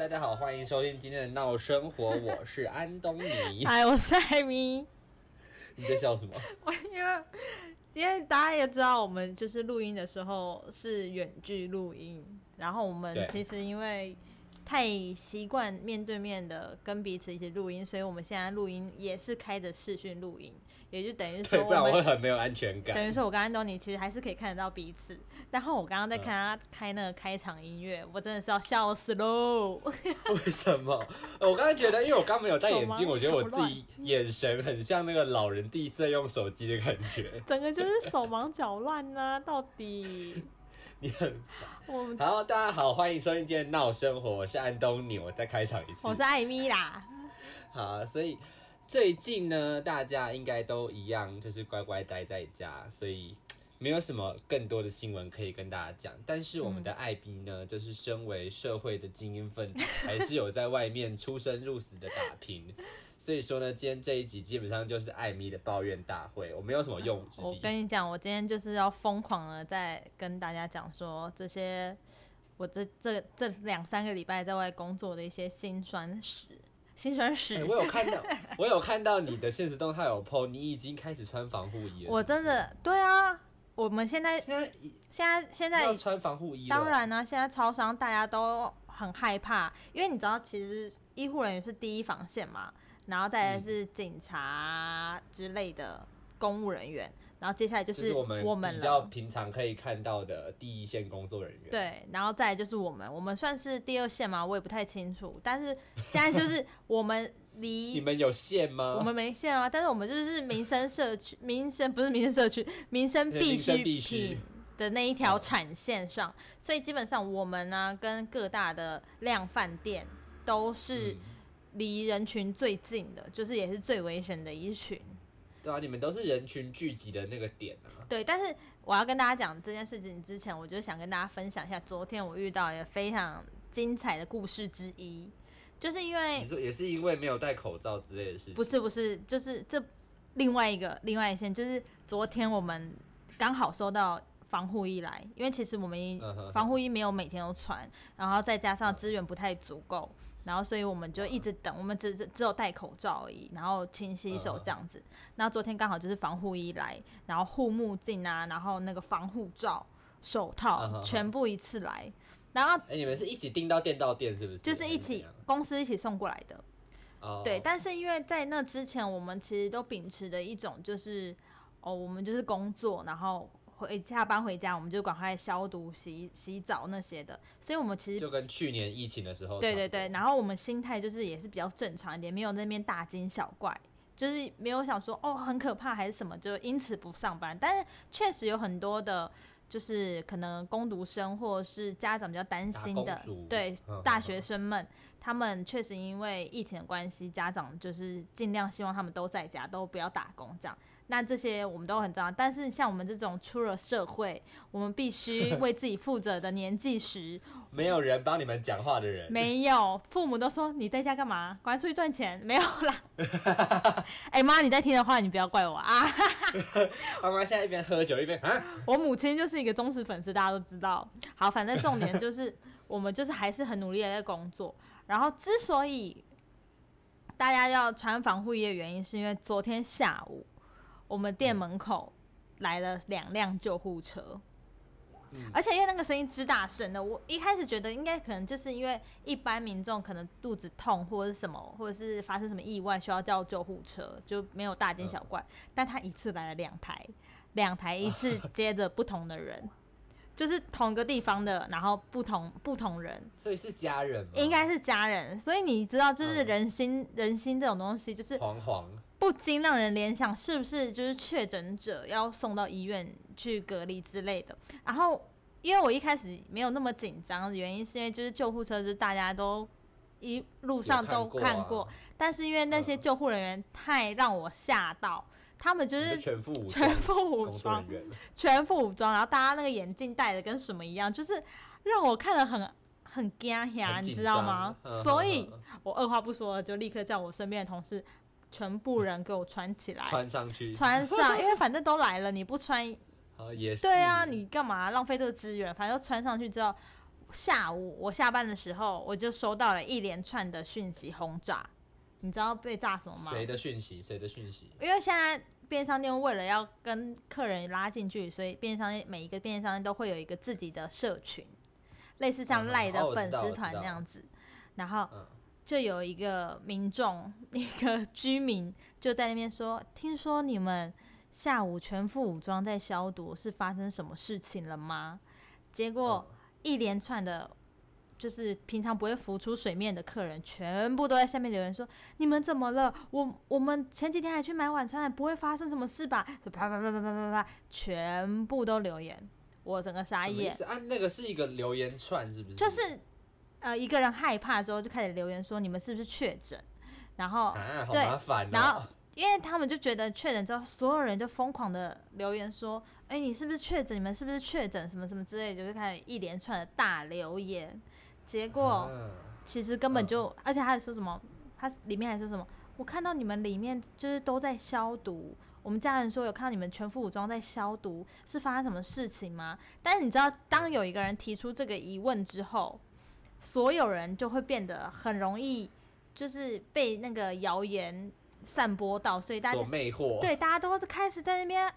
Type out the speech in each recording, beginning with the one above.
大家好，欢迎收听今天的闹生活，我是安东尼。嗨，我是艾米。你在笑什么？我因为因为大家也知道，我们就是录音的时候是远距录音，然后我们其实因为太习惯面对面的跟彼此一起录音，所以我们现在录音也是开着视讯录音，也就等于对，说不然我会很没有安全感等于感。说，我跟安东尼其实还是可以看得到彼此。然后我刚刚在看他开那个开场音乐，我真的是要笑死喽！为什么？呃我刚才觉得，因为我刚没有戴眼镜，我觉得我自己眼神很像那个老人第一次用手机的感觉。整个就是手忙脚乱呐、到底 你很我们好，大家好，欢迎收听今天的闹生活，我是安东尼，我再开场一次。我是艾米啦。好，所以最近呢，大家应该都一样，就是乖乖待在家，所以没有什么更多的新闻可以跟大家讲。但是我们的艾比呢，就是身为社会的精英分子，还是有在外面出生入死的打拼。所以说呢，今天这一集基本上就是艾米的抱怨大会，我没有什么用武之我。跟你讲，我今天就是要疯狂的在跟大家讲说这些我这这这两三个礼拜在外工作的一些辛酸史，辛酸史。哎我有看到，我有看到你的现实动态有 PO，你已经开始穿防护衣了。我真的对啊，我们现在现在现在现在要穿防护衣，当然呢、现在超商大家都很害怕，因为你知道，其实医护人员是第一防线嘛，然后再来是警察之类的公务人员，然后接下来就就是我们我们比较。平常可以看到的第一线工作人员。，对，然后再来就是我们，我们算是第二线嘛，我也不太清楚。但是现在就是 我们你们有线吗？我们没线啊，但是我们就是民生社区、民生不是民生社区、民生必需品的那一条产线上，所以基本上我们呢、跟各大的量饭店都是嗯离人群最近的，就是也是最危险的一群。对啊，你们都是人群聚集的那个点啊。对，但是我要跟大家讲这件事情之前，我就想跟大家分享一下昨天我遇到一个非常精彩的故事之一，就是因为你说也是因为没有戴口罩之类的事情？不是不是，就是这另外一个另外一线，就是昨天我们刚好收到防护衣来，因为其实我们防护衣没有每天都穿，然后再加上资源不太足够，然后所以我们就一直等，我们只只只有戴口罩而已，然后勤洗手这样子。那昨天刚好就是防护衣来，然后护目镜啊，然后那个防护罩、手嗯套全部一次来，然后哎、你们是一起订到店到店是不是？就是一起公司一起送过来的。哦，对，但是因为在那之前，我们其实都秉持的一种就是，哦，我们就是工作，然后回下班回家，我们就赶快消毒、洗洗澡那些的，所以我们其实就跟去年疫情的时候，对对对，，然后我们心态就是也是比较正常一点，没有那边大惊小怪，就是没有想说哦很可怕还是什么，就因此不上班。但是确实有很多的，就是可能工读生或者是家长比较担心的对嗯大学生们，他们确实因为疫情的关系，家长就是尽量希望他们都在家，都不要打工这样。那这些我们都很重要，但是像我们这种出了社会，我们必须 为自己负责的年纪时，没有人帮你们讲话的人，没有，父母都说你在家干嘛？赶快出去赚钱。没有啦。哎、妈，你在听的话，你不要怪我啊。妈妈现在一边喝酒一边啊，我母亲就是一个忠实粉丝，大家都知道。好，反正重点就是我们就是还是很努力的在工作。然后之所以大家要穿防护衣的原因，是因为昨天下午我们店门口来了两辆救护车。而且因为那个声音之大声的，我一开始觉得应该可能就是因为一般民众可能肚子痛或者是什么，或者是发生什么意外需要叫救护车，就没有大惊小怪。但他一次来了两台，两台一次接着不同的人，就是同一个地方的，然后不同不同人，所以是家人？应该是家人。所以你知道，就是嗯人心、人心这种东西，就是黄黄，不禁让人联想，是不是就是确诊者要送到医院去隔离之类的？然后，因为我一开始没有那么紧张，原因是因为就是救护车，就是大家都一路上都有看看过，但是因为那些嗯救护人员太让我吓到，他们就是是全副武装全副武装全副武装，然后大家那个眼镜戴的跟什么一样，就是让我看了很很惊吓，你知道吗？所以我二话不说就立刻叫我身边的同事全部人给我穿起来，穿上去，穿上，因为反正都来了，你不穿，啊也是，对啊，你干嘛浪费这个资源？反正穿上去之后，下午我下班的时候，我就收到了一连串的讯息轰炸。你知道被炸什么吗？谁的讯息？谁的讯息？因为现在便利商店为了要跟客人拉近距离，所以便利商店每一个便利商店都会有一个自己的社群，类似像嗯赖的粉丝团我知道那样子。然后嗯就有一个民众，一个居民就在那边说：“听说你们下午全副武装在消毒，是发生什么事情了吗？”结果嗯一连串的。就是平常不会浮出水面的客人，全部都在下面留言说：“你们怎么了？我我们前几天还去买晚餐，不会发生什么事吧？”就啪啪啪啪啪啪啪，全部都留言，我整个傻眼。啊？那个是一个留言串，是不是？就是呃，一个人害怕之后就开始留言说：“你们是不是确诊？”然后对哦。然后因为他们就觉得确诊之后，所有人就疯狂的留言说：“哎、你是不是确诊？你们是不是确诊？什么什么之类，就是开始一连串的大留言。结果啊其实根本就，而且他还说什么？他里面还说什么？我看到你们里面就是都在消毒。我们家人说有看到你们全副武装在消毒，是发生什么事情吗？但是你知道，当有一个人提出这个疑问之后，所有人就会变得很容易，就是被那个谣言散播到，所以大家所魅惑。对，大家都开始在那边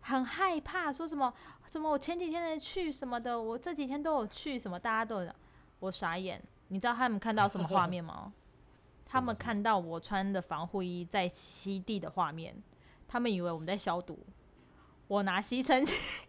很害怕，说什么什么我前几天才去什么的，我这几天都有去什么，大家都有，我傻眼。你知道他们看到什么画面吗？他们看到我穿的防护衣在吸地的画面，他们以为我们在消毒。我拿吸尘器，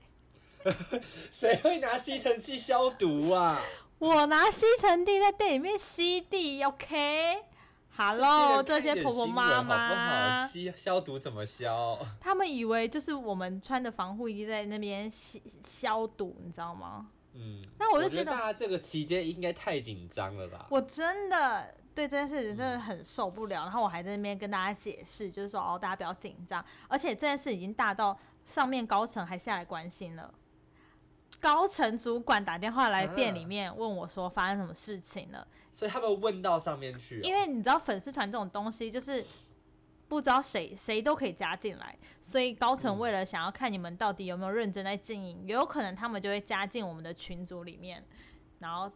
谁会拿吸尘器消毒啊？我拿吸尘器在店里面吸地，OK？Hello，这些婆婆妈新闻好不好？妈，吸消毒怎么消？他们以为就是我们穿的防护衣在那边消消毒，你知道吗？嗯，那我就觉得觉大家这个期间应该太紧张了吧？我真的对这件事情真的很受不了，然后我还在那边跟大家解释，就是说哦，大家不要紧张，而且这件事已经大到上面高层还下来关心了。高层主管打电话来店里面问我说发生什么事情了，所以他们问到上面去、哦，因为你知道粉丝团这种东西就是不知道谁谁都可以加进来，所以高层为了想要看你们到底有没有认真在经营，有可能他们就会加进我们的群组里面，然后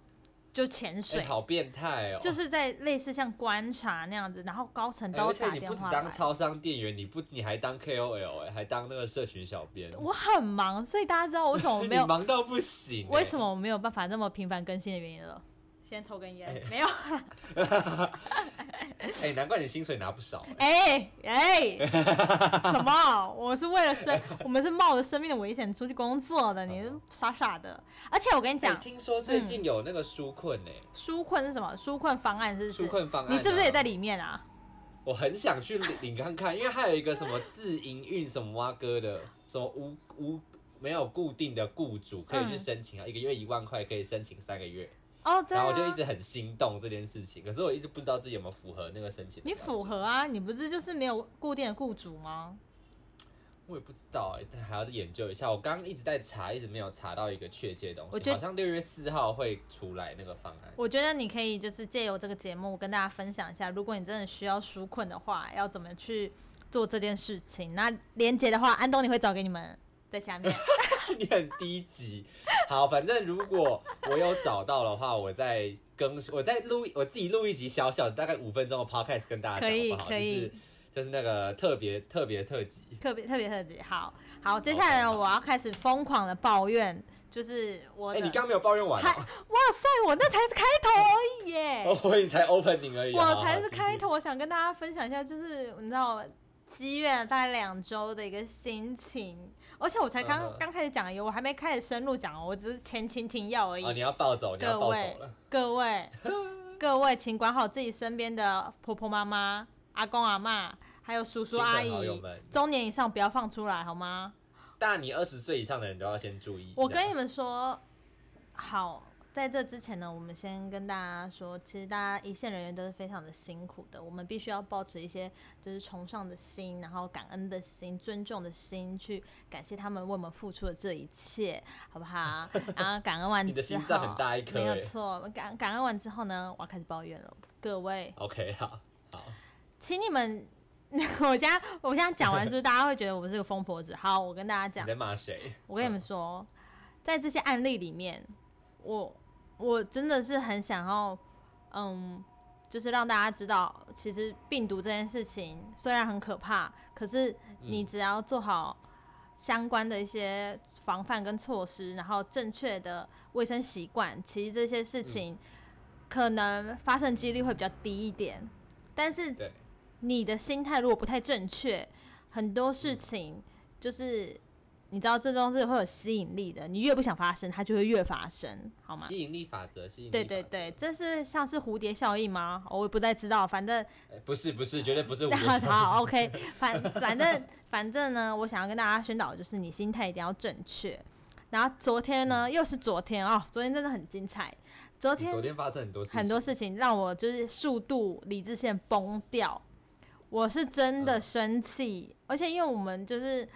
就潜哎、水。好变态哦！就是在类似像观察那样子，然后高层哎都而且你不只打电话。当超商店员，你不你还当 KOL 哎、还当那个社群小编，我很忙，所以大家知道我为什么我没有 你忙到不行、哎为什？么我没有办法那么频繁更新的原因了。先抽根烟，哎没有。哎、难怪你薪水拿不少、哎哎哎，什么？我是为了生，我们是冒着生命的危险出去工作的，你是傻傻的。而且我跟你讲，哎听说最近有那个纾困哎、纾困是什么？纾困方案是？纾困方案、你是不是也在？里面啊？我很想去领看看，因为还有一个什么自营运什么蛙哥的，什么无无没有固定的雇主可以去嗯申请啊，一个月一万块可以申请三个月，哦，对然后我就一啊。直很心动这件事情，可是我一直不知道自己有没有符合那个申请。你符，合啊？你不是就是没有固定的雇主吗？我也不知道哎、但还要再研究一下。我刚刚一直在查，一直没有查到一个确切的东西，我觉得好像六月四号会出来那个方案。我觉得你可以就是借由这个节目跟大家分享一下，如果你真的需要纾困的话，要怎么去做这件事情。那连接的话，安东尼会找给你们在下面。你很低级。好，反正如果我有找到的话，我再更，我再录，我自己录一集小小的，大概五分钟的 podcast 跟大家讲可以好不好？可以就是就是那个特别特别特辑。特别特别特辑，好好，接下来呢我要开始疯狂的抱怨，就是我哎、的，你刚没有抱怨完、哇塞，我那才是开头而已耶，哦，我你才 opening 而已。我才是开头，我想跟大家分享一下，就是你知道积怨了大概两周的一个心情，而且我才刚刚开始讲而已，我还没开始深入讲哦，我只是前情提要而已。哦，你要暴走，你要暴走了。各位，各位，请管好自己身边的婆婆妈妈、阿公阿妈，还有叔叔阿姨，中年以上不要放出来好吗？大你二十岁以上的人都要先注意。我跟你们说，好，在这之前呢，我们先跟大家说，其实大家一线人员都是非常的辛苦的，我们必须要保持一些就是崇尚的心，然后感恩的心、尊重的心，去感谢他们为我们付出的这一切，好不好？然后感恩完你的之后，心脏很大一颗没有欸错。感感恩完之后呢，我要开始抱怨了，各位，OK，好，好，请你们。我现在我现在讲完，是不是大家会觉得我是个疯婆子？好，我跟大家讲你，在骂谁？我跟你们说，在这些案例里面，我我真的是很想要，嗯，就是让大家知道，其实病毒这件事情虽然很可怕，可是你只要做好相关的一些防范跟措施，然后正确的卫生习惯，其实这些事情可能发生几率会比较低一点。但是对，你的心态如果不太正确，很多事情就是你知道，这种是会有吸引力的。你越不想发生，它就会越发生，好吗？吸引力法则，吸引力对对对，这是像是蝴蝶效应吗？我也不太知道，反正哎不是不是，绝对不是我好 好 OK，反反正反正呢，我想要跟大家宣导的就是你心态一定要正确。然后昨天呢，又是昨天哦，昨天真的很精彩。昨天昨天发生很多事情，很多事情让我就是速度理智线崩掉，我是真的嗯生气，而且因为我们就是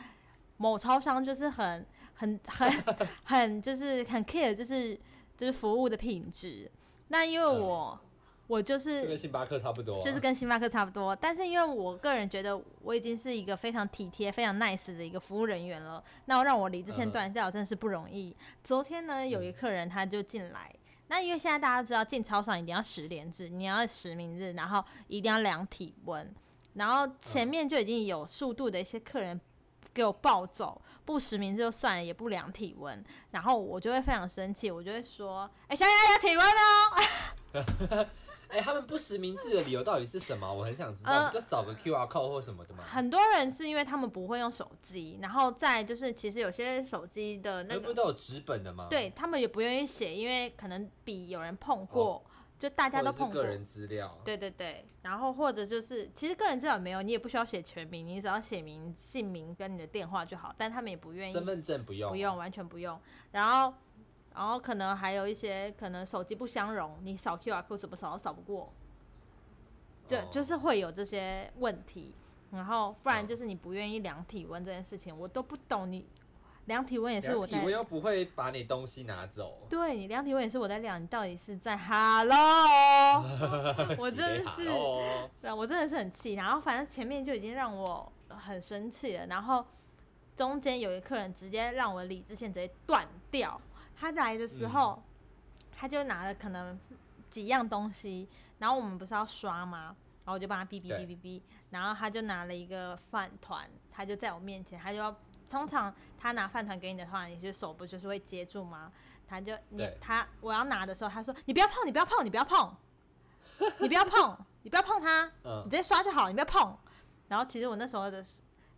某超商就是很很很 很就是很 care 就是就是服务的品质，那因为嗯。我、我就是就跟星巴克差不多啊、就是跟星巴克差不多，但是因为我个人觉得我已经是一个非常体贴、非常 nice 的一个服务人员了，那我让我理智线嗯。断掉真是不容易。昨天呢，有一个客人他就进来，那因为现在大家知道进超商一定要十连制，你要实名制，然后一定要量体温，然后前面就已经有速度的一些客人。给我暴走，不实名制就算了，也不量体温，然后我就会非常生气，我就会说：“哎、小雅雅体温哦。”哎、他们不实名制的理由到底是什么？我很想知道，呃就扫个 QR code 或什么的吗？很多人是因为他们不会用手机，然后再就是其实有些手机的那个，那不都有纸本的吗？，对他们也不愿意写，因为可能笔有人碰过，就大家都碰过。个人资料。对对对，然后或者就是其实个人资料没有，你也不需要写全名，你只要写名、姓名跟你的电话就好，但他们也不愿意身份证不用，不用，完全不用。然后，然后可能还有一些可能手机不相容，你扫 QR code 怎么扫都扫不过，就、哦就是会有这些问题。然后不然哦就是你不愿意量体温这件事情，我都不懂你量体温也是我体温又不会把你东西拿走。对你量体温也是我在量，你到底是在 Hello？我真的是。我真的是很气。然后反正前面就已经让我很生气了，然后中间有一客人直接让我理智线直接断掉。他来的时候，他就拿了可能几样东西，然后我们不是要刷吗？然后我就帮他哔哔哔哔哔，然后他就拿了一个饭团，他就在我面前，他就要通常他拿饭团给你的话，你就手不就是会接住吗？他就你他我要拿的时候，他说你不要碰，你不要碰，你不要碰，你不要碰，你不要碰它，你嗯直，接刷就好，你不要碰。然后其实我那时候的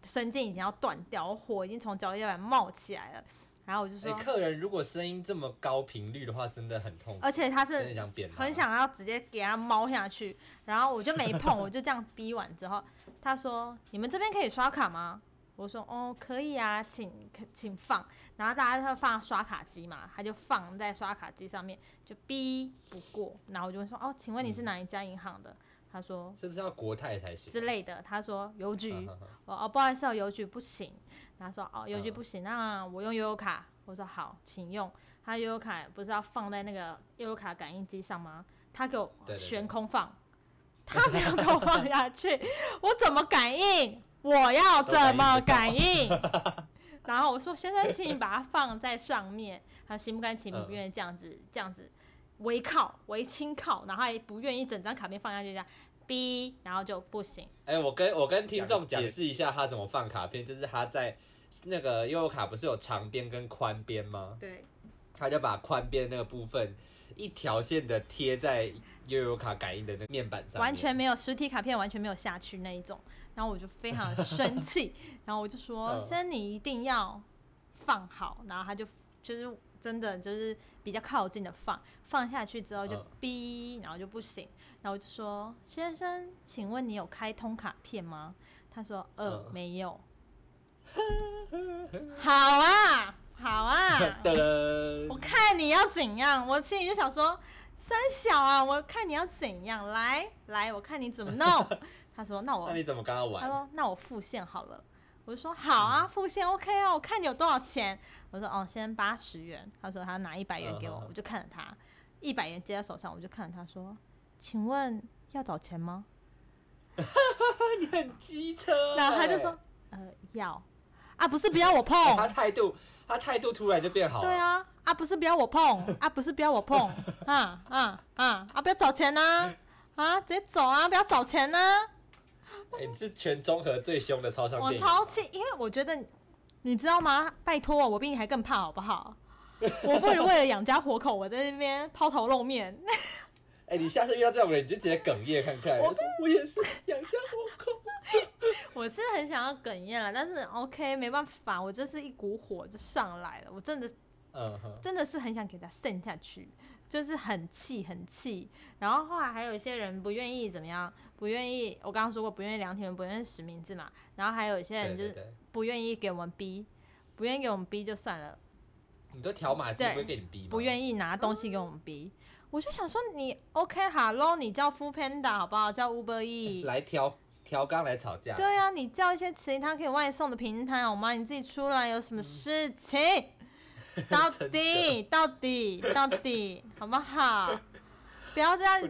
神经已经要断掉，我火已经从脚底板冒起来了。然后我就哎、说，客人如果声音这么高频率的话，真的很痛苦，而且他是想扁。很想要直接给他猫下去，然后我就没碰，我就这样逼完之后，他说：“你们这边可以刷卡吗？”我说：“哦，可以啊，请请放。”然后大家就放刷卡机嘛，他就放在刷卡机上面，就逼不过。然后我就问说：“哦，请问你是哪一家银行的？”他说是不是要国泰才行？之类的，他说邮局。嗯嗯嗯我哦，不好意思哦，邮局不行。然后说哦，邮局嗯不行，那我用悠游卡。我说好，请用。他悠游卡不是要放在那个悠游卡感应机上吗？他给我悬空放，他没有给我放下去，我怎么感应？我要怎么感应？然后我说先生，请你把它放在上面。他心不甘情不愿意这样子，这样子围靠围轻靠，然后还不愿意整张卡片放下去，这样逼，然后就不行。哎、我跟我跟听众解释一下他怎么放卡片，就是他在那个悠游卡不是有长边跟宽边吗？对，他就把宽边那个部分一条线的贴在悠游卡感应的那个面板上面，完全没有实体卡片，完全没有下去那一种。然后我就非常的生 气，然后我就说：“嗯先生，你一定要放好。”然后他就就是真的就是比较靠近的放，放下去之后就嗯哔，然后就不行。然后我就说：“先生，请问你有开通卡片吗？”他说：“呃，嗯没有。”好啊，好啊，我看你要怎样，我心里就想说，三小啊，我看你要怎样，来来，我看你怎么弄。他说，那我那，你怎么跟他玩他？说，那我付现好了。我就说好啊，付现 OK 啊，我看你有多少钱。我说哦，先八十元。他说他拿一百元给我我就看着他，一百元接在手上，我就看着他说，请问要找钱吗？你很机车、然后他就说，呃，要啊，不是不要我碰，哎他态度，他态度突然就变好了。对，啊，啊啊，不是不要我碰，啊，不是不要我碰，啊啊啊啊，不要找钱呐、啊，直接走啊，不要找钱呐、哎、你是全综合最凶的超商我店员。超气，因为我觉得你知道吗？拜托，我比你还更怕，好不好？我不能为了养家活口，我在那边抛头露面。哎、你下次遇到这种人，你就直接哽咽看看。我说我也是养家活口。我是很想要哽咽了，但是 OK 没办法，我就是一股火就上来了，我真的嗯哼，真的是很想给他渗下去，就是很气很气。然后后来还有一些人不愿意怎么样，不愿意，我刚刚说过不愿意量体温，不愿意实名制嘛。然后还有一些人就是不愿意给我们逼，不愿意给我们逼就算了，你都条码自己不会给你逼吗？不愿意拿东西给我们逼。我就想说你 OK 哈喽，你叫 Food Panda 好不好？叫 Uber E。来调调刚来吵架。对啊，你叫一些其他可以外送的平台好吗？你自己出来有什么事情？到底到底到底好不好？不要这样子。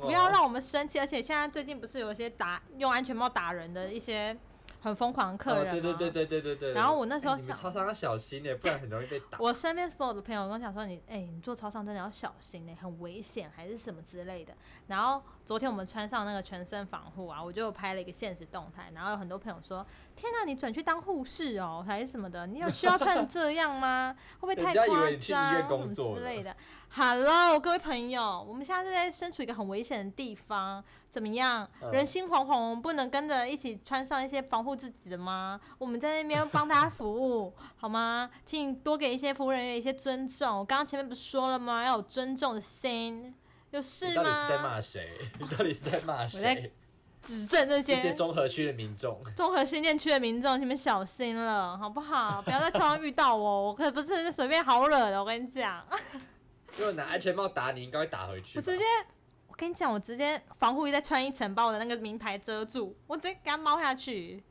不要让我们生气。而且现在最近不是有一些打用安全帽打人的一些很疯狂的客人对对对对对对对。然后我那时候想超商要小心点，不然很容易被打。我身边所有的朋友跟我讲说你，哎、你做超商真的要小心呢、很危险还是什么之类的。然后昨天我们穿上那个全身防护啊，我就拍了一个现实动态，然后有很多朋友说，天哪、你转去当护士哦，还是什么的，你有需要穿成这样吗？会不会太人家以夸为你去医院张？什么工作之类的。Hello，各位朋友，我们现在是在身处一个很危险的地方，怎么样？嗯人心惶惶，不能跟着一起穿上一些防护自己的吗？我们在那边帮大家服务，好吗？请多给一些服务人员一些尊重。我刚刚前面不是说了吗？要有尊重的心，有你事到底是在吗？骂谁？你到底是在骂谁？指正这一些些综合区的民众。综合新店区的民众，你们小心了，好不好？不要在车上遇到我，我可不是随便好惹的。我跟你讲，如果拿安全帽打你，应该会打回去。我直接，我跟你讲，我直接防护衣再穿一层，把我的那个名牌遮住，我直接给它猫下去。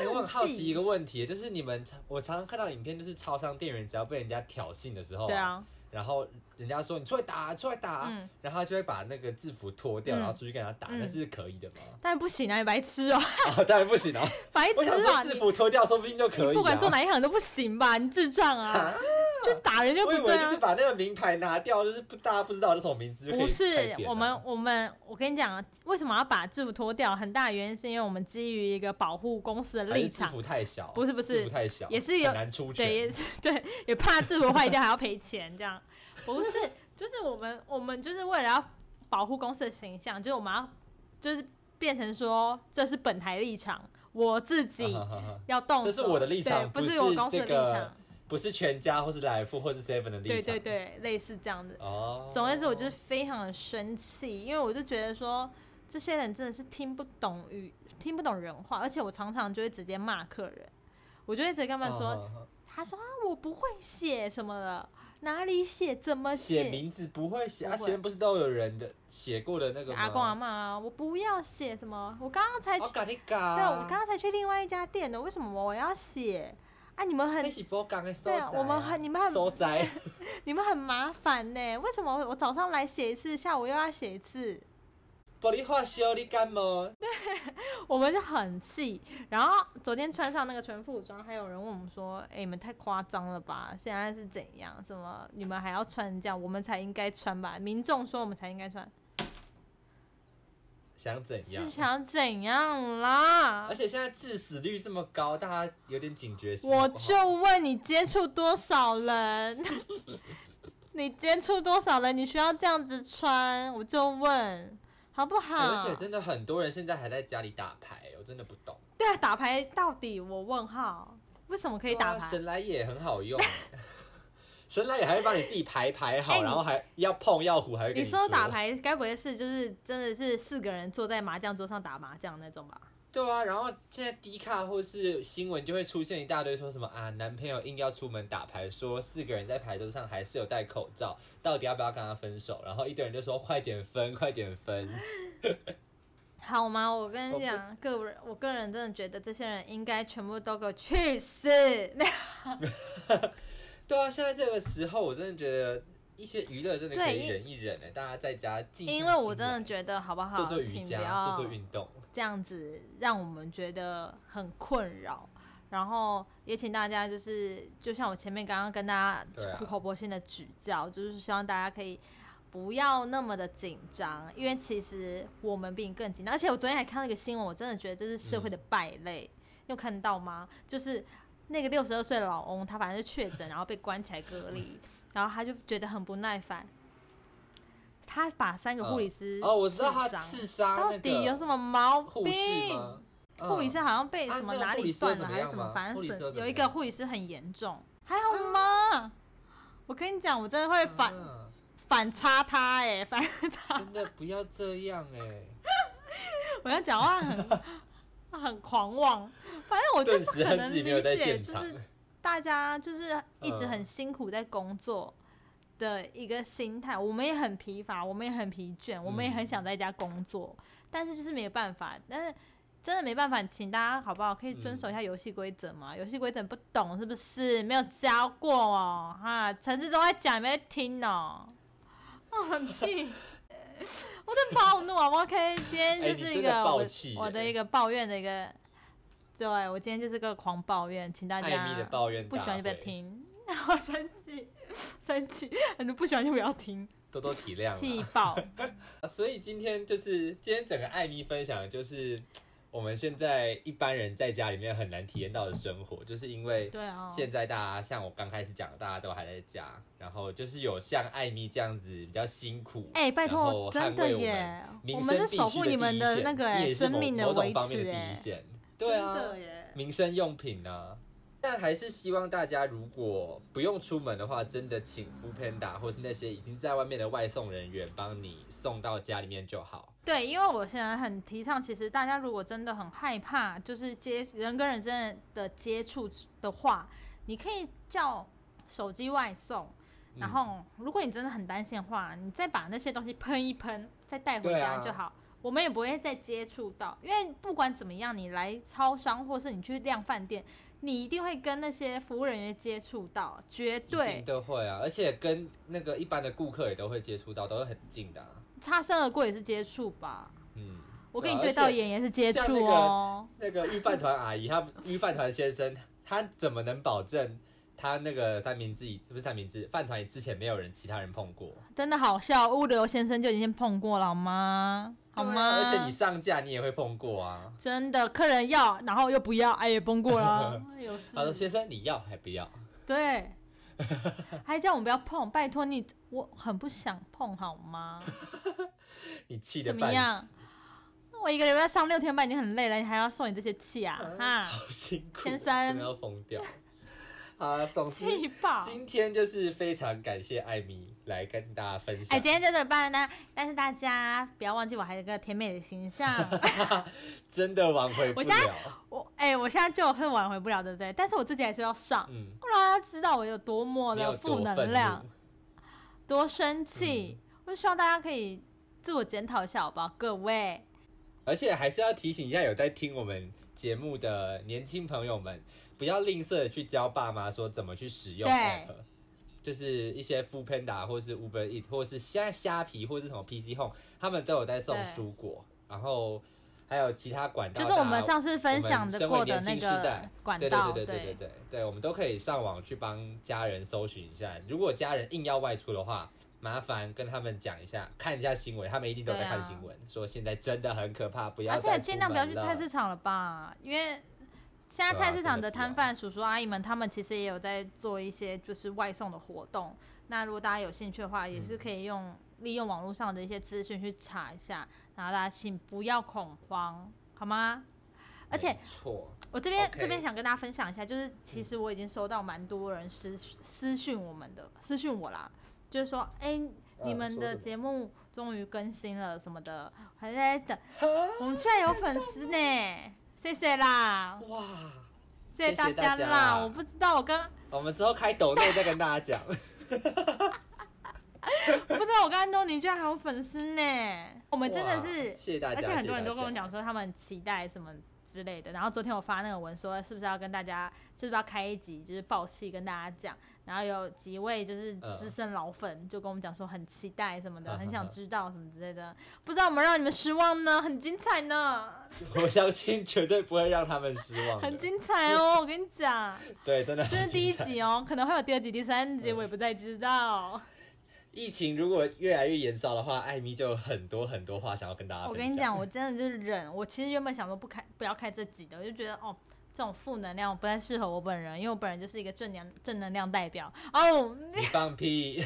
哎、我很好奇一个问题，就是你们常我常常看到影片，就是超商店员只要被人家挑衅的时候、对，啊，然后人家说你出来打，出来打，嗯然后他就会把那个制服脱掉，嗯然后出去跟他打，嗯那是可以的吗？当然不行啊，你白痴哦、啊，当然不行啊！白痴啊！制服脱掉，说不定就可以、啊。不管做哪一行都不行吧？你智障啊！啊，就是打人就不对啊就是。把那个名牌拿掉，就是不大家不知道这种名字不是我们，我们我跟你讲，为什么要把制服脱掉？很大的原因是因为我们基于一个保护公司的立场制服太小，不是不是制服太小，也是有很难出拳。对，也是对，也怕制服坏掉还要赔钱，这样不是？就是我们我们就是为了要保护公司的形象，就是我们要就是变成说这是本台立场，我自己要动手，这是我的立场不是我公司的立场，不是全家或是来福或是 seven 的立场。对对对，类似这样子。哦，总而言之，我就是非常的生气，因为我就觉得说，这些人真的是听不懂语，听不懂人话，而且我常常就会直接骂客人，我就一直接跟他们说，他说啊我不会写什么的，哪里写怎么写名字不会写，啊，前面不是都有人的写过的那个吗？阿公阿妈啊，我不要写什么，我刚刚才去，对，我刚刚才去另外一家店的，为什么我要写？啊，你们很对啊，啊我们很你们很 你们很麻烦呢，为什么我早上来写一次，下午又要写一次？玻璃化修你敢吗？我们就很气。然后昨天穿上那个全副武装，还有人问我们说：“哎、你们太夸张了吧？现在是怎样？什么你们还要穿这样？我们才应该穿吧？民众说我们才应该穿，想怎样是？想怎样啦而？且现在致死率这么高，大家有点警觉性。我就问你接触多少人？你接触多少人？你需要这样子穿？我就问，好不好？而且真的很多人现在还在家里打牌，我真的不懂。对啊，打牌到底我问号，为什么可以打牌？神来也很好用，神来也还会帮你自己排排好，然后还要碰要胡，还你说说打牌，该不会是就是真的是四个人坐在麻将桌上打麻将那种吧？对啊，然后现在低卡或是新闻就会出现一大堆说什么啊，男朋友硬要出门打牌，说四个人在牌桌上还是有戴口罩，到底要不要跟他分手？然后一堆人就说快点分，快点分。好吗？我跟你讲，个人我个人真的觉得这些人应该全部都给我去死！对啊，现在这个时候我真的觉得一些娱乐真的可以忍一忍呢、大家在家静下因为我真的觉得好不好？做做瑜伽，要做做运动。这样子让我们觉得很困扰。然后也请大家就是，就像我前面刚刚跟大家苦口婆心的指教，就是希望大家可以不要那么的紧张，因为其实我们比你更紧张。而且我昨天还看到一个新闻，我真的觉得这是社会的败类，你有看到吗？就是那个六十二岁的老翁，他反正是确诊，然后被关起来隔离，然后他就觉得很不耐烦，他把三个护理师哦，我知道他刺伤刺杀到底有什么毛病？吗？护理师好像被啊什么哪里断了还是什么，反正损有一个？护理师很严重，还好吗？我跟你讲，我真的会反、啊反差他哎、反差，真的不要这样哎，我要讲话很 很狂妄，反正我就是很能理解，就是大家就是一直嗯很辛苦在工作的一个心态，我们也很疲乏，我们也很疲倦，我们也很嗯想在家工作，但是就是没有办法，但是。真的没办法，请大家好不好？可以遵守一下游戏规则嘛？游戏规则不懂是不是？没有教过哦，哈！陈志忠在讲，你没在听哦，我很气，我在暴怒好不好？OK，今天就是一个我我的一个抱怨的一个，对我今天就是个狂抱怨，请大艾家米的抱怨不喜欢就不要听，我生气，生气，很多不喜欢就不要听，多多体谅啊。气爆。所以今天就是今天整个艾米分享的就是我们现在一般人在家里面很难体验到的生活，就是因为对啊，现在大家像我刚开始讲的，大家都还在家，然后就是有像艾米这样子比较辛苦，哎、拜然后托，真的捍卫我们耶，民我们生是守护你必须的第一线们的那个哎也是某生命的某种维方面的第一持哎，线，对啊，真的耶。民生用品啊。但还是希望大家如果不用出门的话，真的请 f o o Panda 或是那些已经在外面的外送人员帮你送到家里面就好。对，因为我现在很提倡，其实大家如果真的很害怕，就是接人跟人之间的接触的话，你可以叫手机外送。然嗯后，如果你真的很担心的话，你再把那些东西喷一喷，再带回家就好。我们也不会再接触到，因为不管怎么样，你来超商或是你去量饭店，你一定会跟那些服务人员接触到，绝一定对都会啊，而且跟那个一般的顾客也都会接触到，都是很近的、啊。擦身而过也是接触吧。嗯，我跟你对到眼也是接触哦。那个御饭团阿姨，她御饭团先生，他怎么能保证他那个三明治不是三明治饭团之前没有人其他人碰过？真的好笑，物流先生就已经先碰过了，好吗？好吗？而且你上架你也会碰过啊。真的客人要，然后又不要，哎，也崩过了，有事他。说：“先生，你要还不要？对，还叫我们不要碰，拜托你，我很不想碰，好吗？你气的怎么样死，我一个礼拜上六天班已经很累了，你还要受你这些气啊？哈，好辛苦，先生真的要疯掉。啊，总之气爆！今天就是非常感谢艾米来跟大家分享。哎，今天就这办呢，但是大家不要忘记，我还有一个甜美的形象。真的挽回不我现在了。我哎、我现在就会挽回不了，对不对？但是我自己还是要上，嗯，让大家知道我有多么的负能量怒，？多生气。嗯我就希望大家可以自我检讨一下，好不好？各位，而且还是要提醒一下有在听我们节目的年轻朋友们，不要吝啬的去教爸妈说怎么去使用 app，就是一些 Food Panda 或是 Uber Eat 或是现在虾皮或是什么 PC Home，他们都有在送蔬果，然后还有其他管道，就是我们上次分享的过的那个管道，对对对对对对对，我们都可以上网去帮家人搜寻一下。如果家人硬要外出的话，麻烦跟他们讲一下，看一下新闻，他们一定都在看新闻，说现在真的很可怕，不要而再且尽量不要去菜市场了吧，因为现在菜市场的摊贩叔叔阿姨们，他们其实也有在做一些就是外送的活动。那如果大家有兴趣的话，也嗯是可以用利用网络上的一些资讯去查一下，然后大家请不要恐慌，好吗？而且错，我这边这边想跟大家分享一下，就是其实我已经收到蛮多人私私讯我们的私讯我啦，就是说，哎、你们的节目终于更新了什么的，还在等，我们居然有粉丝呢，谢谢啦，哇！谢谢大家家啦，我不知道我跟我们之后开抖内再跟大家讲。我不知道我跟安东尼居然还有粉丝呢，我们真的是，谢谢大家，而且很多人都跟我讲说他们很期待什么之类的。然后昨天我发那个文说，是不是要跟大家，是不是要开一集，就是爆气跟大家讲。然后有几位就是嗯资深老粉就跟我们讲说很期待什么的，嗯很想知道什么之类的。不知道我们让你们失望呢？很精彩呢，我相信绝对不会让他们失望。很精彩哦！我跟你讲，对，真的这是第一。集哦，可能会有第二集、第三集，嗯我也不太知道。疫情如果越来越延烧的话，艾米就有很多很多话想要跟大家分享。我跟你讲，我真的就是忍。我其实原本想说不开，不要开这集的，我就觉得哦，这种负能量不太适合我本人，因为我本人就是一个正能正能量代表。哦，你放屁，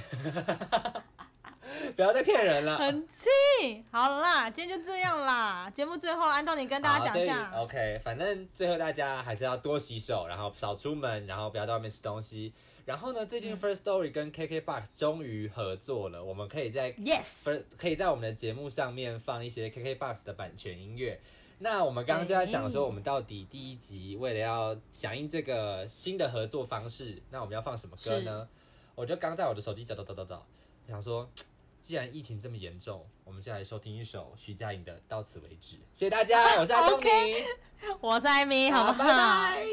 不要再骗人了。很气。好啦，今天就这样啦。节目最后，安东尼跟大家讲一下。OK，反正最后大家还是要多洗手，然后少出门，然后不要在外面吃东西。然后呢，最近嗯 First Story 跟 KKBox 终于合作了，我们可以在 Yes，First 可以在我们的节目上面放一些 KKBox 的版权音乐。那我们刚刚就在想说，哎我们到底第一集为了要响应这个新的合作方式，那我们要放什么歌呢？我就刚在我的手机找找找找找，想说，既然疫情这么严重，我们就来收听一首徐佳莹的《到此为止》。谢谢大家，我是阿东尼，我是艾米，好不拜拜。